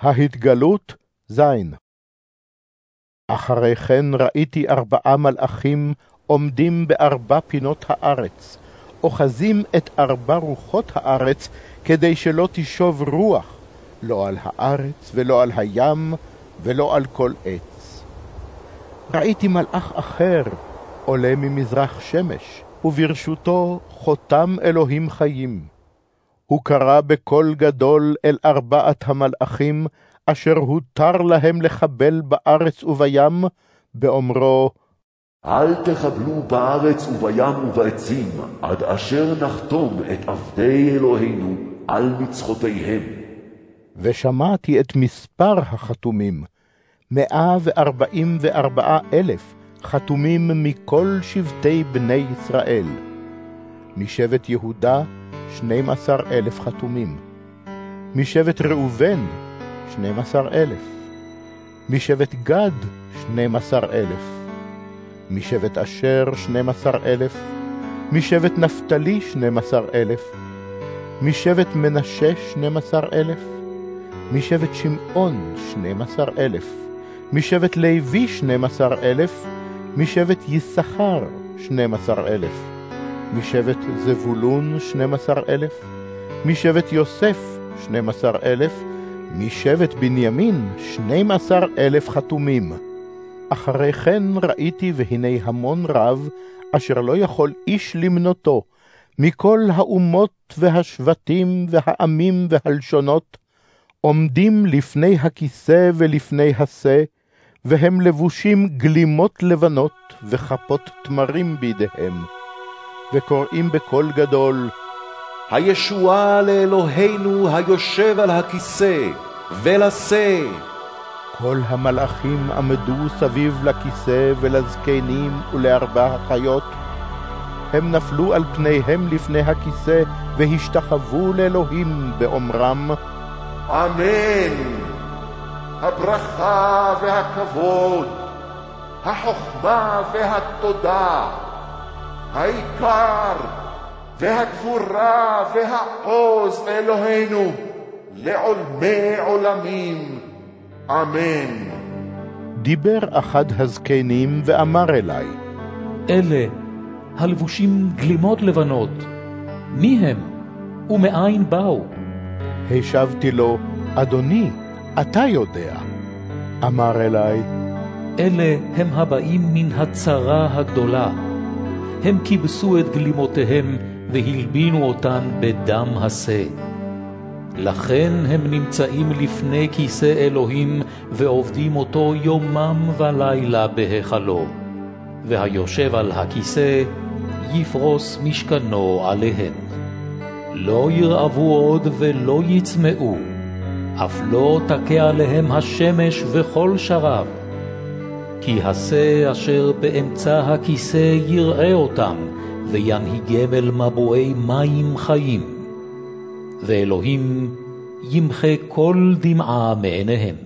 ההתגלות ז. אחרי כן ראיתי ארבעה מלאכים עומדים בארבע פינות הארץ, אוחזים את ארבע רוחות הארץ, כדי שלא תשוב רוח, לא על הארץ ולא על הים ולא על כל עץ. ראיתי מלאך אחר עולה ממזרח שמש, וברשותו חותם אלוהים חיים. הוא קרא בקול גדול אל ארבעת המלאכים, אשר הותר להם לחבל בארץ ובים, באומרו, אל תחבלו בארץ ובים ובעצים, עד אשר נחתום את עבדי אלוהינו על מצחותיהם. ושמעתי את מספר החתומים, מאה וארבעים וארבעה אלף חתומים מכל שבטי בני ישראל. משבט יהודה, שנים עשר אלף חתומים. משבט ראובן, שנים עשר אלף. משבט גד, שנים עשר אלף. משבט אשר, שנים עשר אלף. משבט נפתלי, שנים עשר אלף. משבט מנשה, שנים עשר אלף. משבט שמעון, שנים עשר אלף. משבט לוי, שנים עשר אלף. משבט יששכר, שנים עשר אלף. משבט זבולון, שנים עשר אלף, משבט יוסף, שנים עשר אלף, משבט בנימין, שנים עשר אלף חתומים. אחרי כן ראיתי והנה המון רב, אשר לא יכול איש למנותו, מכל האומות והשבטים והעמים והלשונות, עומדים לפני הכיסא ולפני השא, והם לבושים גלימות לבנות וכפות תמרים בידיהם. וקוראים בקול גדול, הישועה לאלוהינו היושב על הכיסא ולשא. כל המלאכים עמדו סביב לכיסא ולזקנים ולארבע החיות. הם נפלו על פניהם לפני הכיסא והשתחוו לאלוהים באומרם, אמן. הברכה והכבוד, החוכמה והתודה, העיקר והגבורה והעוז לאלוהינו לעולמי עולמים. אמן. דיבר אחד הזקנים ואמר אלי, אלה הלבושים גלימות לבנות, מי הם ומאין באו? השבתי לו, אדוני, אתה יודע. אמר אלי, אלה הם הבאים מן הצרה הגדולה. הם כיבסו את גלימותיהם והלבינו אותן בדם השה. לכן הם נמצאים לפני כיסא אלוהים ועובדים אותו יומם ולילה בהיכלו. והיושב על הכיסא יפרוס משכנו עליהם. לא ירעבו עוד ולא יצמאו, אף לא תכה עליהם השמש וכל שרב. כי השה אשר באמצע הכיסא יראה אותם, וינהיגם אל מבועי מים חיים. ואלוהים ימחה כל דמעה מעיניהם.